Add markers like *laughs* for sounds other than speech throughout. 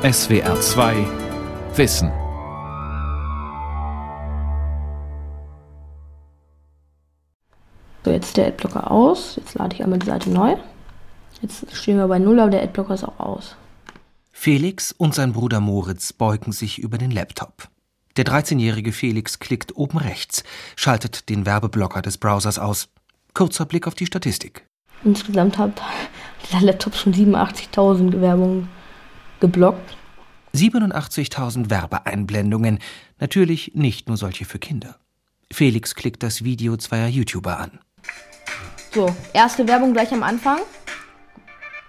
SWR 2 Wissen. So, jetzt ist der Adblocker aus. Jetzt lade ich einmal die Seite neu. Jetzt stehen wir bei Null, aber der Adblocker ist auch aus. Felix und sein Bruder Moritz beugen sich über den Laptop. Der 13-jährige Felix klickt oben rechts, schaltet den Werbeblocker des Browsers aus. Kurzer Blick auf die Statistik. Insgesamt hat *laughs* der Laptop schon 87.000 Werbungen geblockt. 87.000 Werbeeinblendungen, natürlich nicht nur solche für Kinder. Felix klickt das Video zweier YouTuber an. So, erste Werbung gleich am Anfang.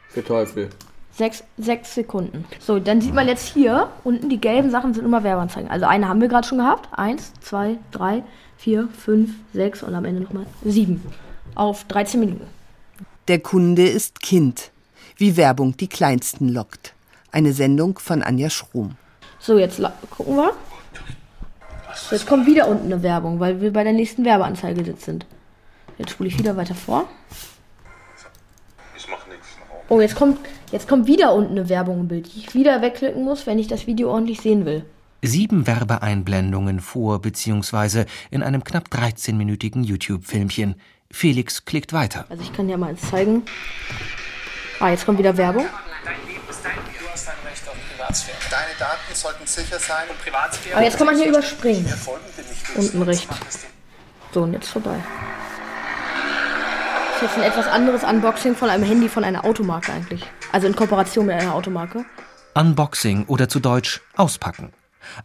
Für Teufel. Sechs, sechs Sekunden. So, dann sieht man jetzt hier unten, die gelben Sachen sind immer Werbeanzeigen. Also eine haben wir gerade schon gehabt. Eins, zwei, drei, vier, fünf, sechs und am Ende nochmal sieben. Auf 13 Minuten. Der Kunde ist Kind. Wie Werbung die Kleinsten lockt. Eine Sendung von Anja Schrum. So, jetzt gucken wir. Jetzt kommt wieder unten eine Werbung, weil wir bei der nächsten Werbeanzeige jetzt sind. Jetzt spule ich wieder weiter vor. Ich mach nichts. Oh, jetzt kommt, jetzt kommt wieder unten eine Werbung im Bild, die ich wieder wegklicken muss, wenn ich das Video ordentlich sehen will. Sieben Werbeeinblendungen vor bzw. in einem knapp 13-minütigen YouTube-Filmchen. Felix klickt weiter. Also ich kann ja mal eins zeigen. Ah, jetzt kommt wieder Werbung. Deine Daten sollten sicher sein. Und Privatsphäre. Aber jetzt kann man hier überspringen. Unten rechts. So, und jetzt vorbei. Das ist jetzt ein etwas anderes Unboxing von einem Handy von einer Automarke eigentlich. Also in Kooperation mit einer Automarke. Unboxing oder zu Deutsch auspacken.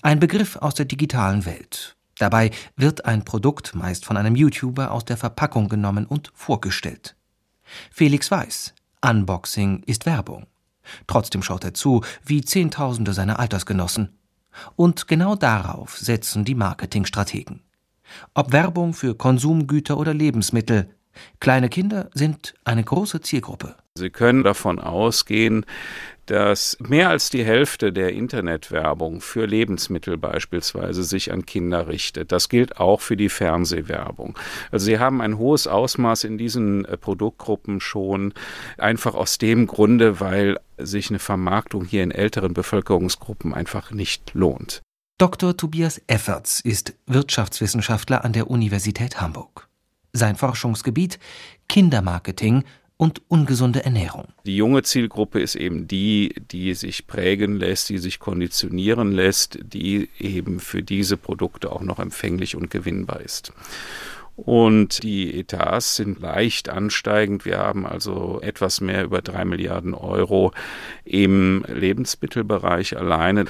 Ein Begriff aus der digitalen Welt. Dabei wird ein Produkt meist von einem YouTuber aus der Verpackung genommen und vorgestellt. Felix weiß, Unboxing ist Werbung. Trotzdem schaut er zu, wie Zehntausende seiner Altersgenossen. Und genau darauf setzen die Marketingstrategen. Ob Werbung für Konsumgüter oder Lebensmittel, kleine Kinder sind eine große Zielgruppe. Sie können davon ausgehen, dass mehr als die Hälfte der Internetwerbung für Lebensmittel beispielsweise sich an Kinder richtet. Das gilt auch für die Fernsehwerbung. Also sie haben ein hohes Ausmaß in diesen äh, Produktgruppen schon, einfach aus dem Grunde, weil sich eine Vermarktung hier in älteren Bevölkerungsgruppen einfach nicht lohnt. Dr. Tobias Efferts ist Wirtschaftswissenschaftler an der Universität Hamburg. Sein Forschungsgebiet Kindermarketing und ungesunde Ernährung. Die junge Zielgruppe ist eben die, die sich prägen lässt, die sich konditionieren lässt, die eben für diese Produkte auch noch empfänglich und gewinnbar ist. Und die Etats sind leicht ansteigend. Wir haben also etwas mehr über drei Milliarden Euro im Lebensmittelbereich alleine.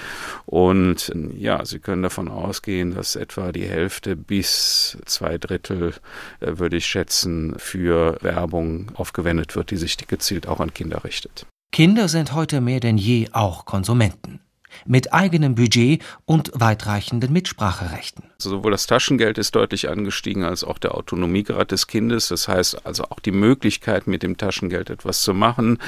Und ja, Sie können davon ausgehen, dass etwa die Hälfte bis zwei Drittel, äh, würde ich schätzen, für Werbung aufgewendet wird, die sich gezielt auch an Kinder richtet. Kinder sind heute mehr denn je auch Konsumenten mit eigenem Budget und weitreichenden Mitspracherechten. Sowohl das Taschengeld ist deutlich angestiegen als auch der Autonomiegrad des Kindes. Das heißt also auch die Möglichkeit, mit dem Taschengeld etwas zu machen.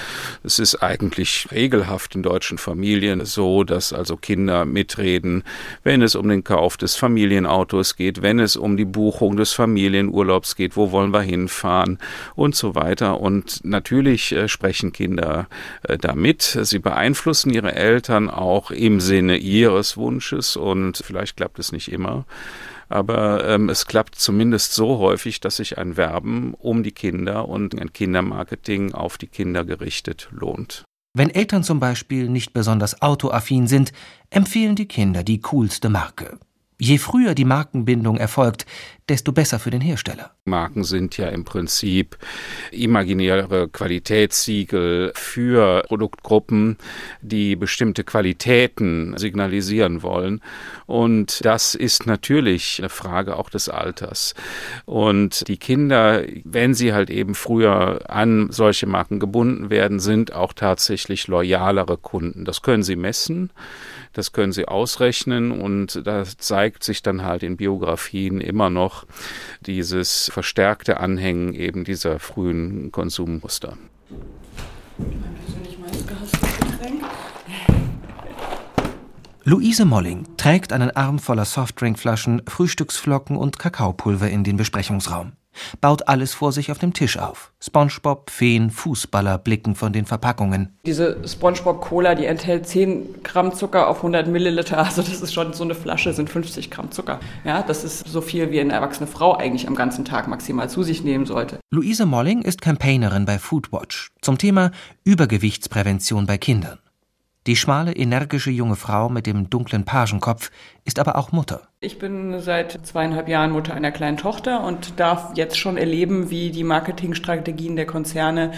Es ist eigentlich regelhaft in deutschen Familien so, dass also Kinder mitreden, wenn es um den Kauf des Familienautos geht, wenn es um die Buchung des Familienurlaubs geht, wo wollen wir hinfahren und so weiter. Und natürlich äh, sprechen Kinder äh, damit. Sie beeinflussen ihre Eltern auch im Sinne ihres Wunsches und vielleicht klappt es nicht immer. Aber ähm, es klappt zumindest so häufig, dass sich ein Werben um die Kinder und ein Kindermarketing auf die Kinder gerichtet lohnt. Wenn Eltern zum Beispiel nicht besonders autoaffin sind, empfehlen die Kinder die coolste Marke. Je früher die Markenbindung erfolgt, desto besser für den Hersteller. Marken sind ja im Prinzip imaginäre Qualitätssiegel für Produktgruppen, die bestimmte Qualitäten signalisieren wollen. Und das ist natürlich eine Frage auch des Alters. Und die Kinder, wenn sie halt eben früher an solche Marken gebunden werden, sind auch tatsächlich loyalere Kunden. Das können sie messen. Das können sie ausrechnen und da zeigt sich dann halt in Biografien immer noch dieses verstärkte Anhängen eben dieser frühen Konsummuster. Luise Molling trägt einen Arm voller Softdrinkflaschen, Frühstücksflocken und Kakaopulver in den Besprechungsraum. Baut alles vor sich auf dem Tisch auf. SpongeBob, Feen, Fußballer blicken von den Verpackungen. Diese SpongeBob Cola, die enthält 10 Gramm Zucker auf 100 Milliliter. Also das ist schon so eine Flasche, sind 50 Gramm Zucker. Ja, das ist so viel, wie eine erwachsene Frau eigentlich am ganzen Tag maximal zu sich nehmen sollte. Luise Molling ist Campaignerin bei Foodwatch zum Thema Übergewichtsprävention bei Kindern. Die schmale, energische junge Frau mit dem dunklen Pagenkopf ist aber auch Mutter. Ich bin seit zweieinhalb Jahren Mutter einer kleinen Tochter und darf jetzt schon erleben, wie die Marketingstrategien der Konzerne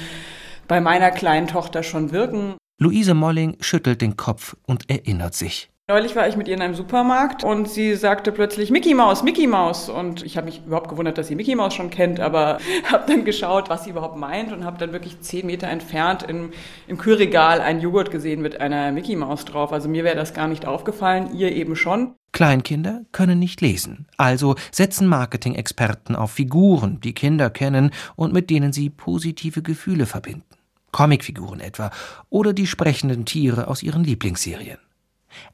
bei meiner kleinen Tochter schon wirken. Luise Molling schüttelt den Kopf und erinnert sich. Neulich war ich mit ihr in einem Supermarkt und sie sagte plötzlich Mickey Maus, Mickey Maus. Und ich habe mich überhaupt gewundert, dass sie Mickey Maus schon kennt, aber *laughs* habe dann geschaut, was sie überhaupt meint und habe dann wirklich zehn Meter entfernt im, im Kühlregal einen Joghurt gesehen mit einer Mickey Maus drauf. Also mir wäre das gar nicht aufgefallen, ihr eben schon. Kleinkinder können nicht lesen, also setzen Marketing-Experten auf Figuren, die Kinder kennen und mit denen sie positive Gefühle verbinden. Comicfiguren etwa oder die sprechenden Tiere aus ihren Lieblingsserien.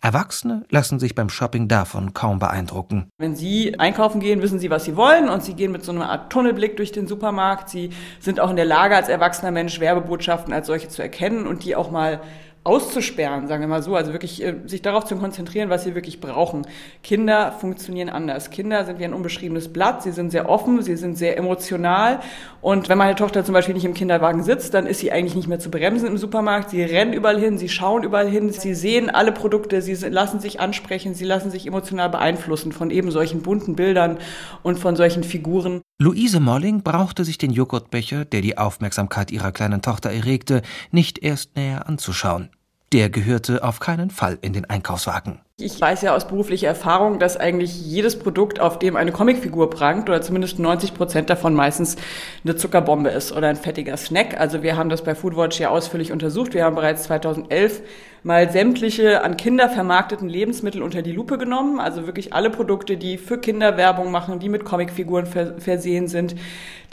Erwachsene lassen sich beim Shopping davon kaum beeindrucken. Wenn Sie einkaufen gehen, wissen Sie, was Sie wollen und Sie gehen mit so einer Art Tunnelblick durch den Supermarkt. Sie sind auch in der Lage, als erwachsener Mensch Werbebotschaften als solche zu erkennen und die auch mal auszusperren, sagen wir mal so, also wirklich äh, sich darauf zu konzentrieren, was sie wirklich brauchen. Kinder funktionieren anders. Kinder sind wie ein unbeschriebenes Blatt, sie sind sehr offen, sie sind sehr emotional und wenn meine Tochter zum Beispiel nicht im Kinderwagen sitzt, dann ist sie eigentlich nicht mehr zu bremsen im Supermarkt. Sie rennen überall hin, sie schauen überall hin, sie sehen alle Produkte, sie lassen sich ansprechen, sie lassen sich emotional beeinflussen von eben solchen bunten Bildern und von solchen Figuren. Luise Molling brauchte sich den Joghurtbecher, der die Aufmerksamkeit ihrer kleinen Tochter erregte, nicht erst näher anzuschauen. Der gehörte auf keinen Fall in den Einkaufswagen. Ich weiß ja aus beruflicher Erfahrung, dass eigentlich jedes Produkt, auf dem eine Comicfigur prangt, oder zumindest 90 Prozent davon meistens eine Zuckerbombe ist oder ein fettiger Snack. Also wir haben das bei Foodwatch ja ausführlich untersucht. Wir haben bereits 2011 mal sämtliche an Kinder vermarkteten Lebensmittel unter die Lupe genommen. Also wirklich alle Produkte, die für Kinder Werbung machen, die mit Comicfiguren versehen sind,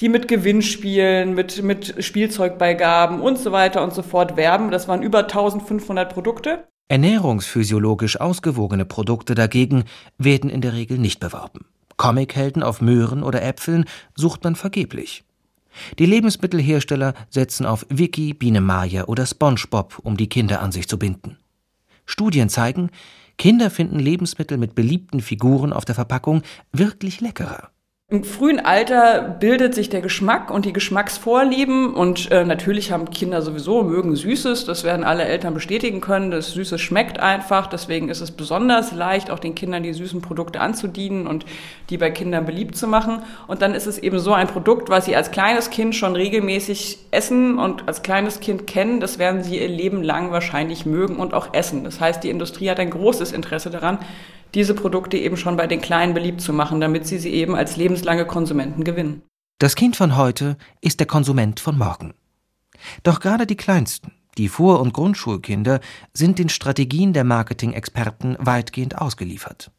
die mit Gewinnspielen, mit, mit Spielzeugbeigaben und so weiter und so fort werben. Das waren über 1500 Produkte. Ernährungsphysiologisch ausgewogene Produkte dagegen werden in der Regel nicht beworben. Comichelden auf Möhren oder Äpfeln sucht man vergeblich. Die Lebensmittelhersteller setzen auf Vicky, Biene Maya oder SpongeBob, um die Kinder an sich zu binden. Studien zeigen, Kinder finden Lebensmittel mit beliebten Figuren auf der Verpackung wirklich leckerer. Im frühen Alter bildet sich der Geschmack und die Geschmacksvorlieben und äh, natürlich haben Kinder sowieso mögen Süßes, das werden alle Eltern bestätigen können, das Süßes schmeckt einfach, deswegen ist es besonders leicht, auch den Kindern die süßen Produkte anzudienen und die bei Kindern beliebt zu machen und dann ist es eben so ein Produkt, was sie als kleines Kind schon regelmäßig essen und als kleines Kind kennen, das werden sie ihr Leben lang wahrscheinlich mögen und auch essen. Das heißt, die Industrie hat ein großes Interesse daran, diese Produkte eben schon bei den Kleinen beliebt zu machen, damit sie sie eben als lebenslange Konsumenten gewinnen. Das Kind von heute ist der Konsument von morgen. Doch gerade die Kleinsten, die Vor- und Grundschulkinder, sind den Strategien der Marketing-Experten weitgehend ausgeliefert.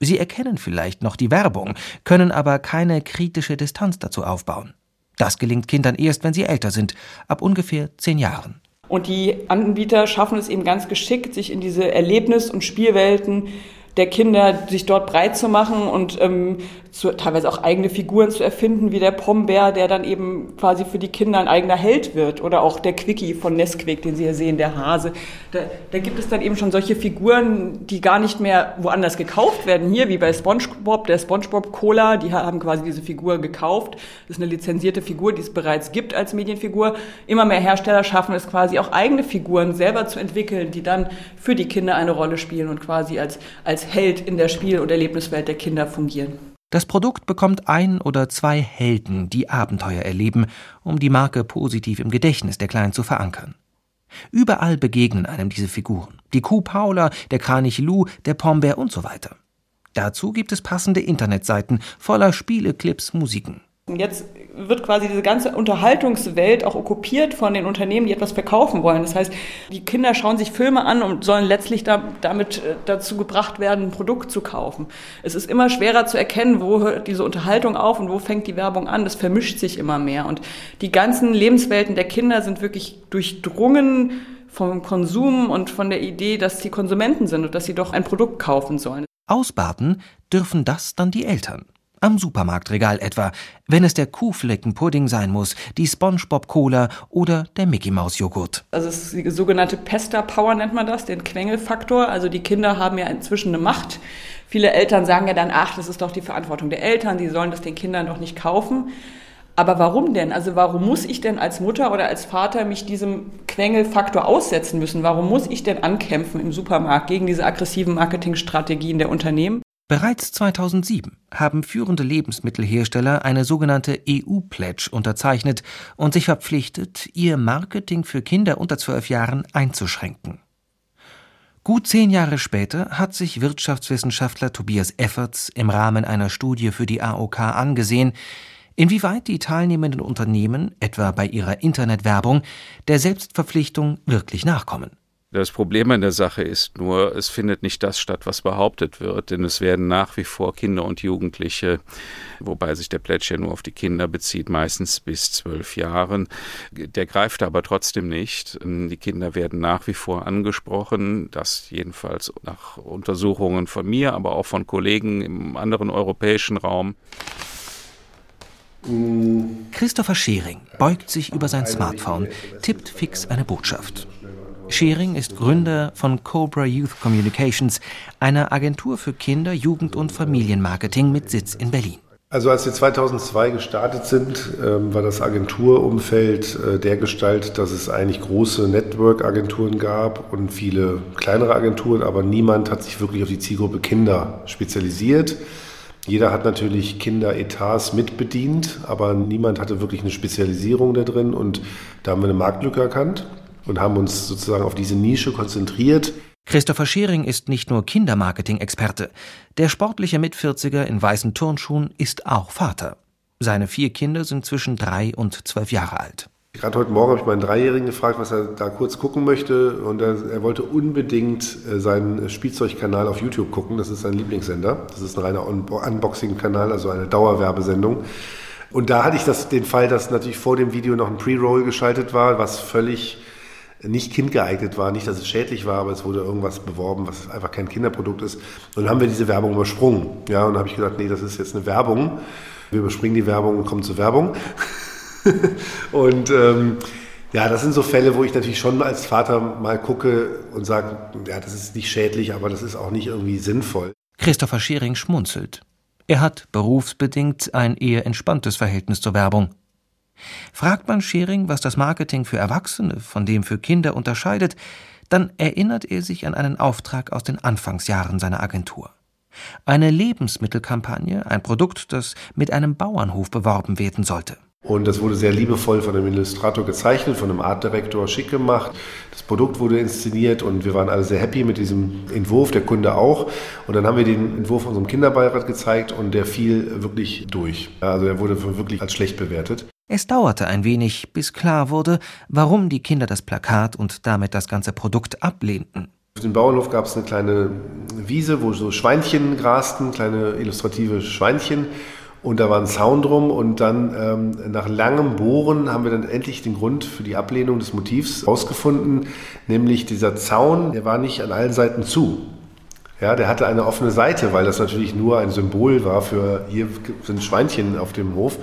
Sie erkennen vielleicht noch die Werbung, können aber keine kritische Distanz dazu aufbauen. Das gelingt Kindern erst, wenn sie älter sind, ab ungefähr zehn Jahren. Und die Anbieter schaffen es eben ganz geschickt, sich in diese Erlebnis- und Spielwelten der Kinder, sich dort breit zu machen und ähm, zu, teilweise auch eigene Figuren zu erfinden, wie der Pombeer, der dann eben quasi für die Kinder ein eigener Held wird. Oder auch der Quickie von Nesquik, den Sie hier sehen, der Hase. Da, da gibt es dann eben schon solche Figuren, die gar nicht mehr woanders gekauft werden. Hier, wie bei SpongeBob, der SpongeBob Cola, die haben quasi diese Figur gekauft. Das ist eine lizenzierte Figur, die es bereits gibt als Medienfigur. Immer mehr Hersteller schaffen es quasi auch eigene Figuren selber zu entwickeln, die dann für die Kinder eine Rolle spielen und quasi als, als Held in der Spiel- und Erlebniswelt der Kinder fungieren. Das Produkt bekommt ein oder zwei Helden, die Abenteuer erleben, um die Marke positiv im Gedächtnis der Kleinen zu verankern. Überall begegnen einem diese Figuren. Die Kuh Paula, der Kranich Lou, der Pombeer und so weiter. Dazu gibt es passende Internetseiten voller Spiele, Clips, Musiken. Jetzt wird quasi diese ganze Unterhaltungswelt auch okkupiert von den Unternehmen, die etwas verkaufen wollen. Das heißt, die Kinder schauen sich Filme an und sollen letztlich da, damit äh, dazu gebracht werden, ein Produkt zu kaufen. Es ist immer schwerer zu erkennen, wo hört diese Unterhaltung auf und wo fängt die Werbung an. Das vermischt sich immer mehr. Und die ganzen Lebenswelten der Kinder sind wirklich durchdrungen vom Konsum und von der Idee, dass sie Konsumenten sind und dass sie doch ein Produkt kaufen sollen. Ausbaden dürfen das dann die Eltern. Am Supermarktregal etwa, wenn es der Kuhfleckenpudding sein muss, die SpongeBob Cola oder der Mickey Maus Joghurt. Also es ist die sogenannte Pester Power nennt man das, den Quengelfaktor. Also die Kinder haben ja inzwischen eine Macht. Viele Eltern sagen ja dann, ach, das ist doch die Verantwortung der Eltern, die sollen das den Kindern doch nicht kaufen. Aber warum denn? Also warum muss ich denn als Mutter oder als Vater mich diesem Quengelfaktor aussetzen müssen? Warum muss ich denn ankämpfen im Supermarkt gegen diese aggressiven Marketingstrategien der Unternehmen? Bereits 2007 haben führende Lebensmittelhersteller eine sogenannte EU-Pledge unterzeichnet und sich verpflichtet, ihr Marketing für Kinder unter zwölf Jahren einzuschränken. Gut zehn Jahre später hat sich Wirtschaftswissenschaftler Tobias Efferts im Rahmen einer Studie für die AOK angesehen, inwieweit die teilnehmenden Unternehmen, etwa bei ihrer Internetwerbung, der Selbstverpflichtung wirklich nachkommen. Das Problem an der Sache ist nur, es findet nicht das statt, was behauptet wird, denn es werden nach wie vor Kinder und Jugendliche, wobei sich der Pledge ja nur auf die Kinder bezieht, meistens bis zwölf Jahren. Der greift aber trotzdem nicht. Die Kinder werden nach wie vor angesprochen, das jedenfalls nach Untersuchungen von mir, aber auch von Kollegen im anderen europäischen Raum. Christopher Schering beugt sich über sein Smartphone, tippt fix eine Botschaft. Schering ist Gründer von Cobra Youth Communications, einer Agentur für Kinder-, Jugend- und Familienmarketing mit Sitz in Berlin. Also als wir 2002 gestartet sind, ähm, war das Agenturumfeld äh, der Gestalt, dass es eigentlich große Network-Agenturen gab und viele kleinere Agenturen, aber niemand hat sich wirklich auf die Zielgruppe Kinder spezialisiert. Jeder hat natürlich Kinderetats mitbedient, aber niemand hatte wirklich eine Spezialisierung da drin und da haben wir eine Marktlücke erkannt und haben uns sozusagen auf diese Nische konzentriert. Christopher Schering ist nicht nur Kindermarketing-Experte. Der sportliche Mitvierziger in weißen Turnschuhen ist auch Vater. Seine vier Kinder sind zwischen drei und zwölf Jahre alt. Gerade heute Morgen habe ich meinen Dreijährigen gefragt, was er da kurz gucken möchte. Und er, er wollte unbedingt äh, seinen Spielzeugkanal auf YouTube gucken. Das ist sein Lieblingssender. Das ist ein reiner Unboxing-Kanal, also eine Dauerwerbesendung. Und da hatte ich das, den Fall, dass natürlich vor dem Video noch ein Pre-Roll geschaltet war, was völlig nicht kindgeeignet war. Nicht, dass es schädlich war, aber es wurde irgendwas beworben, was einfach kein Kinderprodukt ist. Und dann haben wir diese Werbung übersprungen. Ja, und dann habe ich gesagt, nee, das ist jetzt eine Werbung. Wir überspringen die Werbung und kommen zur Werbung. *laughs* und ähm, ja, das sind so Fälle, wo ich natürlich schon als Vater mal gucke und sage, ja, das ist nicht schädlich, aber das ist auch nicht irgendwie sinnvoll. Christopher Schering schmunzelt. Er hat berufsbedingt ein eher entspanntes Verhältnis zur Werbung. Fragt man Schering, was das Marketing für Erwachsene von dem für Kinder unterscheidet, dann erinnert er sich an einen Auftrag aus den Anfangsjahren seiner Agentur. Eine Lebensmittelkampagne, ein Produkt, das mit einem Bauernhof beworben werden sollte. Und das wurde sehr liebevoll von einem Illustrator gezeichnet, von einem Artdirektor schick gemacht. Das Produkt wurde inszeniert und wir waren alle sehr happy mit diesem Entwurf, der Kunde auch. Und dann haben wir den Entwurf unserem Kinderbeirat gezeigt und der fiel wirklich durch. Also er wurde wirklich als schlecht bewertet. Es dauerte ein wenig, bis klar wurde, warum die Kinder das Plakat und damit das ganze Produkt ablehnten. Auf dem Bauernhof gab es eine kleine Wiese, wo so Schweinchen grasten, kleine illustrative Schweinchen. Und da war ein Zaun drum und dann ähm, nach langem Bohren haben wir dann endlich den Grund für die Ablehnung des Motivs herausgefunden, nämlich dieser Zaun, der war nicht an allen Seiten zu. Ja, der hatte eine offene Seite, weil das natürlich nur ein Symbol war für hier sind Schweinchen auf dem Hof.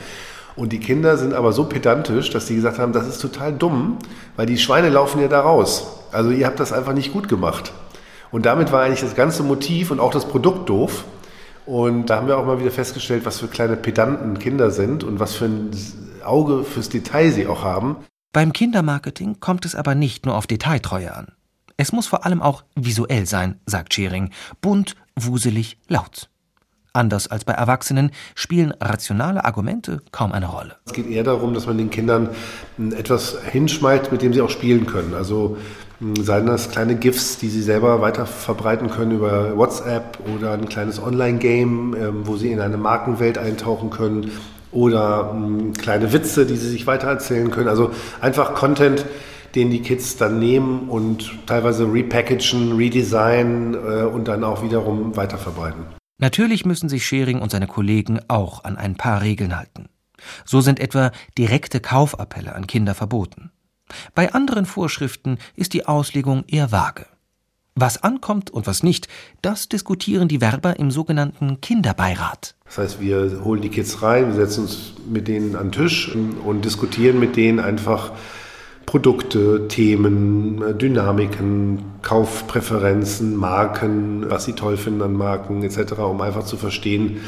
Und die Kinder sind aber so pedantisch, dass sie gesagt haben, das ist total dumm, weil die Schweine laufen ja da raus. Also ihr habt das einfach nicht gut gemacht. Und damit war eigentlich das ganze Motiv und auch das Produkt doof. Und da haben wir auch mal wieder festgestellt, was für kleine Pedanten Kinder sind und was für ein Auge fürs Detail sie auch haben. Beim Kindermarketing kommt es aber nicht nur auf Detailtreue an. Es muss vor allem auch visuell sein, sagt Schering. Bunt, wuselig, laut. Anders als bei Erwachsenen spielen rationale Argumente kaum eine Rolle. Es geht eher darum, dass man den Kindern etwas hinschmeißt, mit dem sie auch spielen können. Also seien das kleine GIFs, die sie selber weiter verbreiten können über WhatsApp oder ein kleines Online-Game, ähm, wo sie in eine Markenwelt eintauchen können oder kleine Witze, die sie sich weitererzählen können. Also einfach Content, den die Kids dann nehmen und teilweise repackagen, redesignen äh, und dann auch wiederum weiterverbreiten. Natürlich müssen sich Schering und seine Kollegen auch an ein paar Regeln halten. So sind etwa direkte Kaufappelle an Kinder verboten. Bei anderen Vorschriften ist die Auslegung eher vage. Was ankommt und was nicht, das diskutieren die Werber im sogenannten Kinderbeirat. Das heißt, wir holen die Kids rein, wir setzen uns mit denen an den Tisch und diskutieren mit denen einfach Produkte, Themen, Dynamiken, Kaufpräferenzen, Marken, was sie toll finden an Marken etc., um einfach zu verstehen,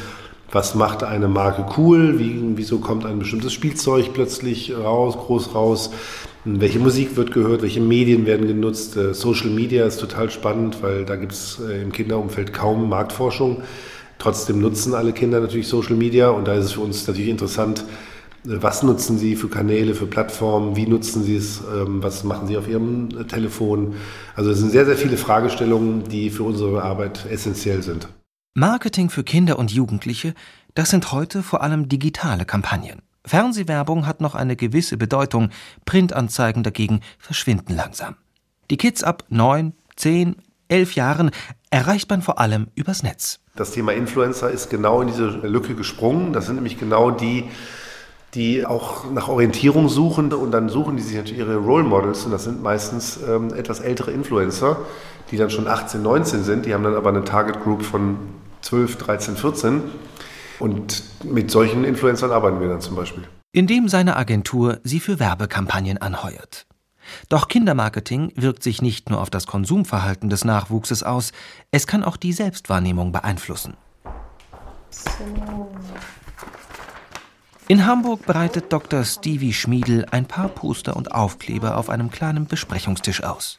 was macht eine Marke cool, wie, wieso kommt ein bestimmtes Spielzeug plötzlich raus, groß raus, welche Musik wird gehört, welche Medien werden genutzt. Äh, Social Media ist total spannend, weil da gibt es äh, im Kinderumfeld kaum Marktforschung. Trotzdem nutzen alle Kinder natürlich Social Media und da ist es für uns natürlich interessant, was nutzen Sie für Kanäle, für Plattformen? Wie nutzen Sie es? Ähm, was machen Sie auf Ihrem Telefon? Also es sind sehr, sehr viele Fragestellungen, die für unsere Arbeit essentiell sind. Marketing für Kinder und Jugendliche, das sind heute vor allem digitale Kampagnen. Fernsehwerbung hat noch eine gewisse Bedeutung, Printanzeigen dagegen verschwinden langsam. Die Kids ab neun, zehn, elf Jahren erreicht man vor allem übers Netz. Das Thema Influencer ist genau in diese Lücke gesprungen. Das sind nämlich genau die, die auch nach Orientierung suchen und dann suchen die sich natürlich ihre Role Models und das sind meistens ähm, etwas ältere Influencer, die dann schon 18, 19 sind. Die haben dann aber eine Target Group von 12, 13, 14. Und mit solchen Influencern arbeiten wir dann zum Beispiel. Indem seine Agentur sie für Werbekampagnen anheuert. Doch Kindermarketing wirkt sich nicht nur auf das Konsumverhalten des Nachwuchses aus, es kann auch die Selbstwahrnehmung beeinflussen. In Hamburg breitet Dr. Stevie Schmiedel ein paar Poster und Aufkleber auf einem kleinen Besprechungstisch aus.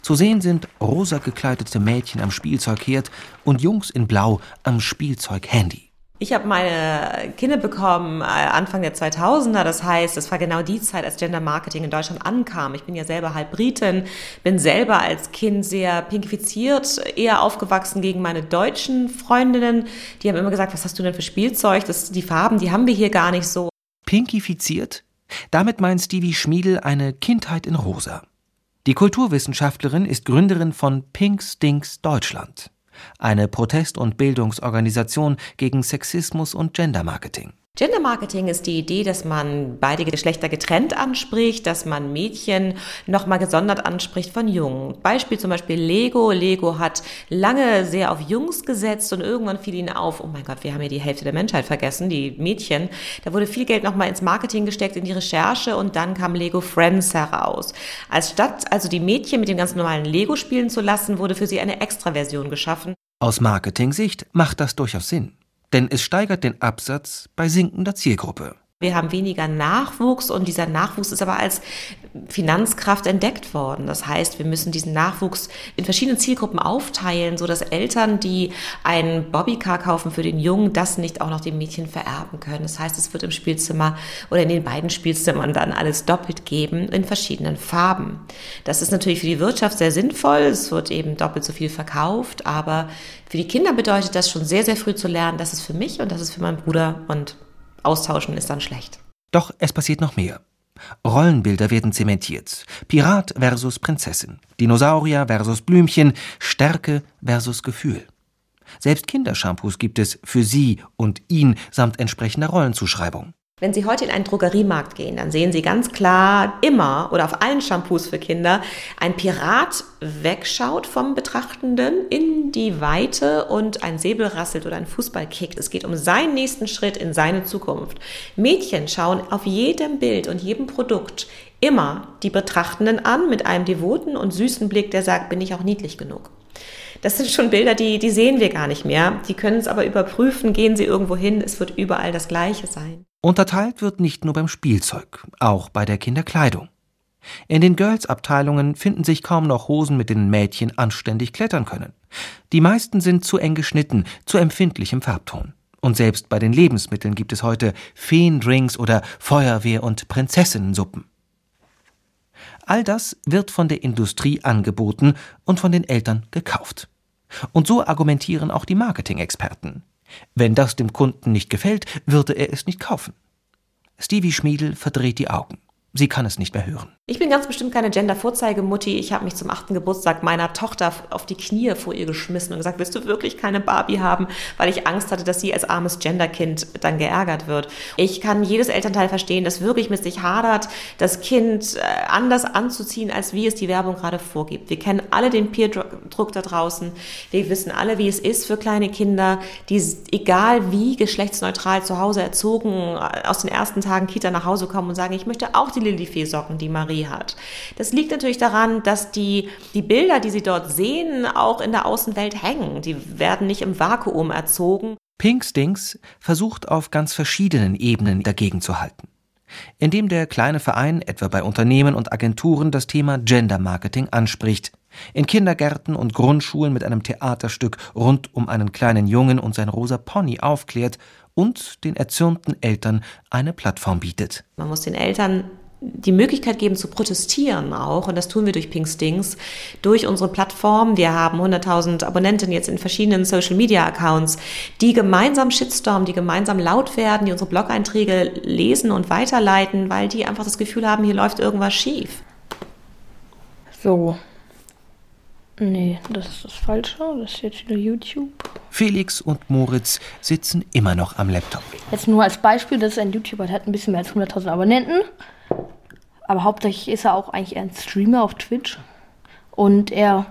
Zu sehen sind rosa gekleidete Mädchen am Spielzeugherd und Jungs in Blau am Spielzeughandy. Ich habe meine Kinder bekommen äh, Anfang der 2000er, das heißt, es war genau die Zeit, als Gender Marketing in Deutschland ankam. Ich bin ja selber halb Britin, bin selber als Kind sehr pinkifiziert, eher aufgewachsen gegen meine deutschen Freundinnen. Die haben immer gesagt, was hast du denn für Spielzeug? Das, die Farben, die haben wir hier gar nicht so. Pinkifiziert? Damit meint Stevie Schmiedel eine Kindheit in Rosa. Die Kulturwissenschaftlerin ist Gründerin von Pink Stinks Deutschland, eine Protest- und Bildungsorganisation gegen Sexismus und Gendermarketing. Gender Marketing ist die Idee, dass man beide Geschlechter getrennt anspricht, dass man Mädchen nochmal gesondert anspricht von Jungen. Beispiel zum Beispiel Lego. Lego hat lange sehr auf Jungs gesetzt und irgendwann fiel ihnen auf, oh mein Gott, wir haben ja die Hälfte der Menschheit vergessen, die Mädchen. Da wurde viel Geld nochmal ins Marketing gesteckt, in die Recherche und dann kam Lego Friends heraus. Als statt also die Mädchen mit dem ganz normalen Lego spielen zu lassen, wurde für sie eine Extraversion geschaffen. Aus Marketing-Sicht macht das durchaus Sinn denn es steigert den Absatz bei sinkender Zielgruppe. Wir haben weniger Nachwuchs und dieser Nachwuchs ist aber als Finanzkraft entdeckt worden. Das heißt, wir müssen diesen Nachwuchs in verschiedenen Zielgruppen aufteilen, so dass Eltern, die einen Bobbycar kaufen für den Jungen, das nicht auch noch dem Mädchen vererben können. Das heißt, es wird im Spielzimmer oder in den beiden Spielzimmern dann alles doppelt geben in verschiedenen Farben. Das ist natürlich für die Wirtschaft sehr sinnvoll. Es wird eben doppelt so viel verkauft, aber für die Kinder bedeutet das schon sehr, sehr früh zu lernen, das ist für mich und das ist für meinen Bruder und austauschen ist dann schlecht. Doch es passiert noch mehr. Rollenbilder werden zementiert. Pirat versus Prinzessin, Dinosaurier versus Blümchen, Stärke versus Gefühl. Selbst Kindershampoos gibt es für sie und ihn samt entsprechender Rollenzuschreibung. Wenn Sie heute in einen Drogeriemarkt gehen, dann sehen Sie ganz klar immer oder auf allen Shampoos für Kinder ein Pirat wegschaut vom Betrachtenden in die Weite und ein Säbel rasselt oder ein Fußball kickt. Es geht um seinen nächsten Schritt in seine Zukunft. Mädchen schauen auf jedem Bild und jedem Produkt immer die Betrachtenden an mit einem devoten und süßen Blick, der sagt, bin ich auch niedlich genug. Das sind schon Bilder, die, die sehen wir gar nicht mehr. Die können es aber überprüfen, gehen sie irgendwo hin, es wird überall das Gleiche sein. Unterteilt wird nicht nur beim Spielzeug, auch bei der Kinderkleidung. In den Girls-Abteilungen finden sich kaum noch Hosen, mit denen Mädchen anständig klettern können. Die meisten sind zu eng geschnitten, zu empfindlichem Farbton. Und selbst bei den Lebensmitteln gibt es heute Feendrinks oder Feuerwehr- und Prinzessinnensuppen. All das wird von der Industrie angeboten und von den Eltern gekauft. Und so argumentieren auch die Marketing-Experten. Wenn das dem Kunden nicht gefällt, würde er es nicht kaufen. Stevie Schmiedel verdreht die Augen. Sie kann es nicht mehr hören. Ich bin ganz bestimmt keine Gender-Vorzeigemutti. Ich habe mich zum achten Geburtstag meiner Tochter auf die Knie vor ihr geschmissen und gesagt, willst du wirklich keine Barbie haben? Weil ich Angst hatte, dass sie als armes Genderkind dann geärgert wird. Ich kann jedes Elternteil verstehen, das wirklich mit sich hadert, das Kind äh, anders anzuziehen, als wie es die Werbung gerade vorgibt. Wir kennen alle den Peer-Druck da draußen. Wir wissen alle, wie es ist für kleine Kinder, die egal wie geschlechtsneutral zu Hause erzogen, äh, aus den ersten Tagen Kita nach Hause kommen und sagen, ich möchte auch die Lilifee-Socken, die Marie Marie hat. Das liegt natürlich daran, dass die, die Bilder, die sie dort sehen, auch in der Außenwelt hängen. Die werden nicht im Vakuum erzogen. Pinkstings versucht auf ganz verschiedenen Ebenen dagegen zu halten. Indem der kleine Verein etwa bei Unternehmen und Agenturen das Thema Gender Marketing anspricht, in Kindergärten und Grundschulen mit einem Theaterstück rund um einen kleinen Jungen und sein rosa Pony aufklärt und den erzürnten Eltern eine Plattform bietet. Man muss den Eltern die Möglichkeit geben zu protestieren auch. Und das tun wir durch Pinkstings, durch unsere Plattform. Wir haben 100.000 Abonnenten jetzt in verschiedenen Social Media Accounts, die gemeinsam Shitstorm, die gemeinsam laut werden, die unsere Blog-Einträge lesen und weiterleiten, weil die einfach das Gefühl haben, hier läuft irgendwas schief. So. Nee, das ist das Falsche. Das ist jetzt wieder YouTube. Felix und Moritz sitzen immer noch am Laptop. Jetzt nur als Beispiel, das ist ein YouTuber, der hat ein bisschen mehr als 100.000 Abonnenten. Aber hauptsächlich ist er auch eigentlich ein Streamer auf Twitch. Und er,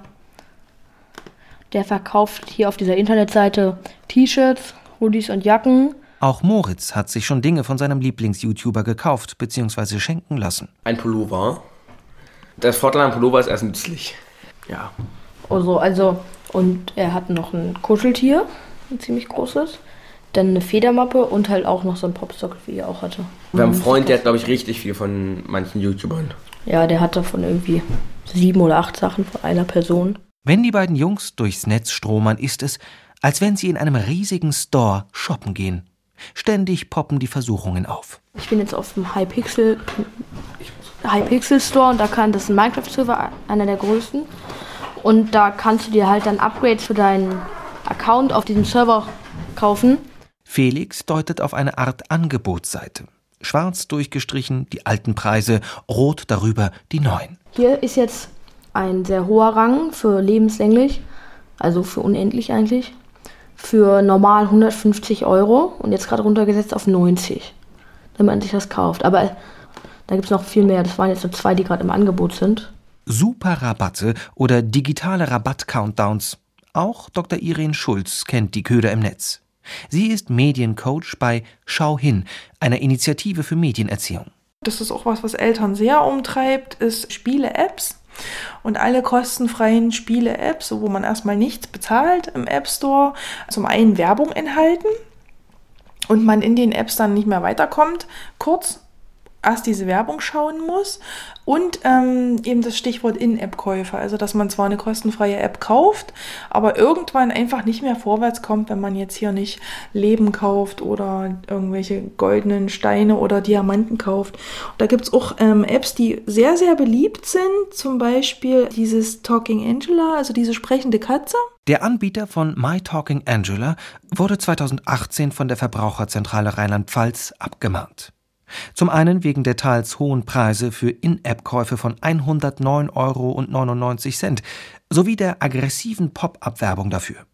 der verkauft hier auf dieser Internetseite T-Shirts, Hoodies und Jacken. Auch Moritz hat sich schon Dinge von seinem Lieblings-YouTuber gekauft bzw. schenken lassen. Ein Pullover. Das Vorteil am Pullover ist erst nützlich. Ja. Also, also, und er hat noch ein Kuscheltier, ein ziemlich großes dann eine Federmappe und halt auch noch so ein Popstock, wie er auch hatte. Wir haben einen Freund, der hat, glaube ich, richtig viel von manchen YouTubern. Ja, der hat davon irgendwie sieben oder acht Sachen von einer Person. Wenn die beiden Jungs durchs Netz stromern, ist es, als wenn sie in einem riesigen Store shoppen gehen. Ständig poppen die Versuchungen auf. Ich bin jetzt auf dem Hypixel, Hypixel Store und da kann das ein Minecraft-Server, einer der größten. Und da kannst du dir halt dann Upgrades für deinen Account auf diesem Server kaufen. Felix deutet auf eine Art Angebotsseite. Schwarz durchgestrichen die alten Preise, rot darüber die neuen. Hier ist jetzt ein sehr hoher Rang für lebenslänglich, also für unendlich eigentlich, für normal 150 Euro und jetzt gerade runtergesetzt auf 90, wenn man sich das kauft. Aber da gibt es noch viel mehr. Das waren jetzt nur zwei, die gerade im Angebot sind. Super-Rabatte oder digitale Rabatt-Countdowns. Auch Dr. Irene Schulz kennt die Köder im Netz. Sie ist Mediencoach bei Schau hin, einer Initiative für Medienerziehung. Das ist auch was, was Eltern sehr umtreibt, ist Spiele-Apps. Und alle kostenfreien Spiele-Apps, wo man erstmal nichts bezahlt im App Store, zum einen Werbung enthalten und man in den Apps dann nicht mehr weiterkommt, kurz erst diese Werbung schauen muss und ähm, eben das Stichwort In-App-Käufe, also dass man zwar eine kostenfreie App kauft, aber irgendwann einfach nicht mehr vorwärts kommt, wenn man jetzt hier nicht Leben kauft oder irgendwelche goldenen Steine oder Diamanten kauft. Und da gibt es auch ähm, Apps, die sehr, sehr beliebt sind, zum Beispiel dieses Talking Angela, also diese sprechende Katze. Der Anbieter von My Talking Angela wurde 2018 von der Verbraucherzentrale Rheinland-Pfalz abgemahnt. Zum einen wegen der teils hohen Preise für In-App-Käufe von 109,99 Euro sowie der aggressiven Pop-up-Werbung dafür.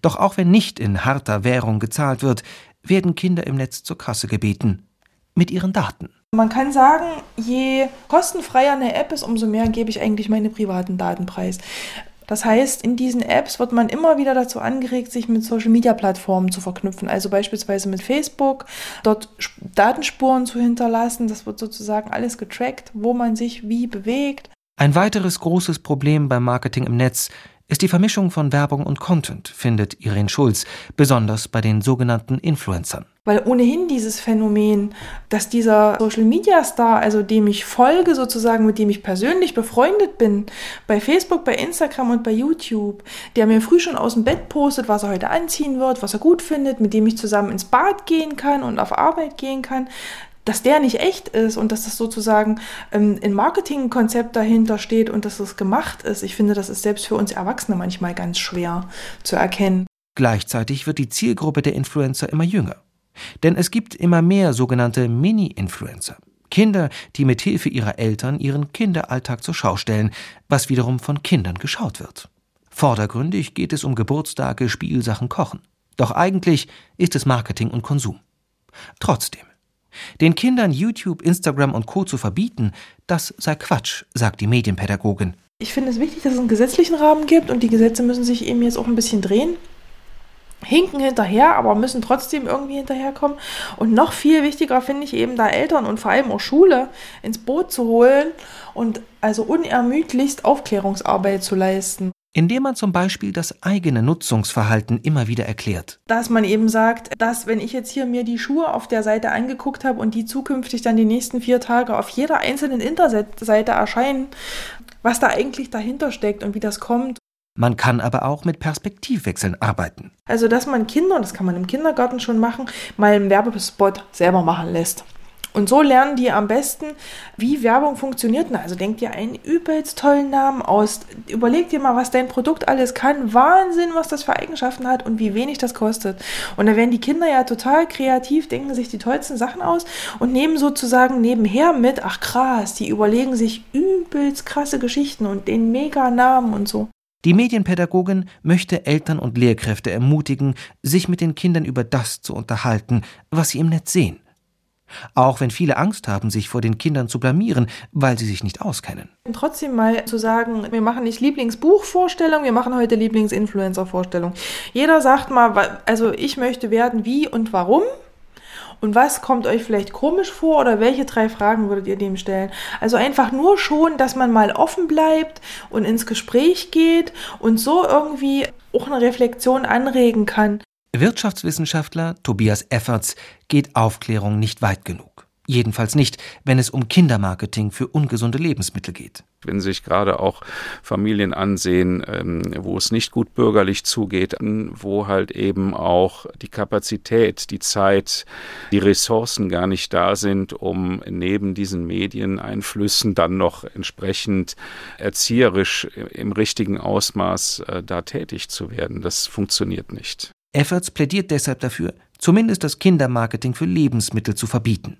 Doch auch wenn nicht in harter Währung gezahlt wird, werden Kinder im Netz zur Kasse gebeten. Mit ihren Daten. Man kann sagen, je kostenfreier eine App ist, umso mehr gebe ich eigentlich meine privaten Daten preis. Das heißt, in diesen Apps wird man immer wieder dazu angeregt, sich mit Social-Media-Plattformen zu verknüpfen, also beispielsweise mit Facebook, dort Datenspuren zu hinterlassen. Das wird sozusagen alles getrackt, wo man sich wie bewegt. Ein weiteres großes Problem beim Marketing im Netz ist die Vermischung von Werbung und Content, findet Irene Schulz, besonders bei den sogenannten Influencern. Weil ohnehin dieses Phänomen, dass dieser Social Media Star, also dem ich folge, sozusagen, mit dem ich persönlich befreundet bin, bei Facebook, bei Instagram und bei YouTube, der mir früh schon aus dem Bett postet, was er heute anziehen wird, was er gut findet, mit dem ich zusammen ins Bad gehen kann und auf Arbeit gehen kann, dass der nicht echt ist und dass das sozusagen ähm, ein Marketingkonzept dahinter steht und dass das gemacht ist. Ich finde, das ist selbst für uns Erwachsene manchmal ganz schwer zu erkennen. Gleichzeitig wird die Zielgruppe der Influencer immer jünger. Denn es gibt immer mehr sogenannte Mini-Influencer. Kinder, die mit Hilfe ihrer Eltern ihren Kinderalltag zur Schau stellen, was wiederum von Kindern geschaut wird. Vordergründig geht es um Geburtstage, Spielsachen, Kochen. Doch eigentlich ist es Marketing und Konsum. Trotzdem, den Kindern YouTube, Instagram und Co. zu verbieten, das sei Quatsch, sagt die Medienpädagogin. Ich finde es wichtig, dass es einen gesetzlichen Rahmen gibt und die Gesetze müssen sich eben jetzt auch ein bisschen drehen hinken hinterher, aber müssen trotzdem irgendwie hinterherkommen. Und noch viel wichtiger finde ich eben, da Eltern und vor allem auch Schule ins Boot zu holen und also unermüdlichst Aufklärungsarbeit zu leisten indem man zum Beispiel das eigene Nutzungsverhalten immer wieder erklärt. Dass man eben sagt, dass wenn ich jetzt hier mir die Schuhe auf der Seite angeguckt habe und die zukünftig dann die nächsten vier Tage auf jeder einzelnen Internetseite erscheinen, was da eigentlich dahinter steckt und wie das kommt. Man kann aber auch mit Perspektivwechseln arbeiten. Also, dass man Kinder, das kann man im Kindergarten schon machen, mal einen Werbespot selber machen lässt. Und so lernen die am besten, wie Werbung funktioniert. Also denk dir einen übelst tollen Namen aus. Überleg dir mal, was dein Produkt alles kann. Wahnsinn, was das für Eigenschaften hat und wie wenig das kostet. Und da werden die Kinder ja total kreativ, denken sich die tollsten Sachen aus und nehmen sozusagen nebenher mit, ach krass, die überlegen sich übelst krasse Geschichten und den mega Namen und so. Die Medienpädagogin möchte Eltern und Lehrkräfte ermutigen, sich mit den Kindern über das zu unterhalten, was sie im Netz sehen auch wenn viele Angst haben, sich vor den Kindern zu blamieren, weil sie sich nicht auskennen. Trotzdem mal zu sagen, wir machen nicht Lieblingsbuchvorstellung, wir machen heute Lieblingsinfluencervorstellung. Jeder sagt mal, also ich möchte werden, wie und warum. Und was kommt euch vielleicht komisch vor oder welche drei Fragen würdet ihr dem stellen? Also einfach nur schon, dass man mal offen bleibt und ins Gespräch geht und so irgendwie auch eine Reflexion anregen kann. Wirtschaftswissenschaftler Tobias Efferts geht Aufklärung nicht weit genug. Jedenfalls nicht, wenn es um Kindermarketing für ungesunde Lebensmittel geht. Wenn sich gerade auch Familien ansehen, ähm, wo es nicht gut bürgerlich zugeht, wo halt eben auch die Kapazität, die Zeit, die Ressourcen gar nicht da sind, um neben diesen Medieneinflüssen dann noch entsprechend erzieherisch im richtigen Ausmaß äh, da tätig zu werden. Das funktioniert nicht. Efforts plädiert deshalb dafür, zumindest das Kindermarketing für Lebensmittel zu verbieten.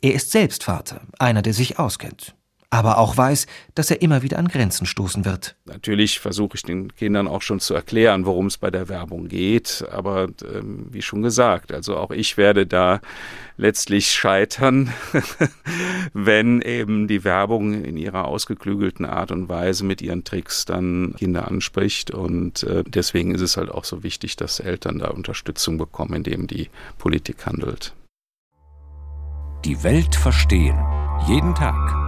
Er ist selbst Vater, einer, der sich auskennt aber auch weiß, dass er immer wieder an Grenzen stoßen wird. Natürlich versuche ich den Kindern auch schon zu erklären, worum es bei der Werbung geht, aber ähm, wie schon gesagt, also auch ich werde da letztlich scheitern, *laughs* wenn eben die Werbung in ihrer ausgeklügelten Art und Weise mit ihren Tricks dann Kinder anspricht und äh, deswegen ist es halt auch so wichtig, dass Eltern da Unterstützung bekommen, indem die Politik handelt. Die Welt verstehen. Jeden Tag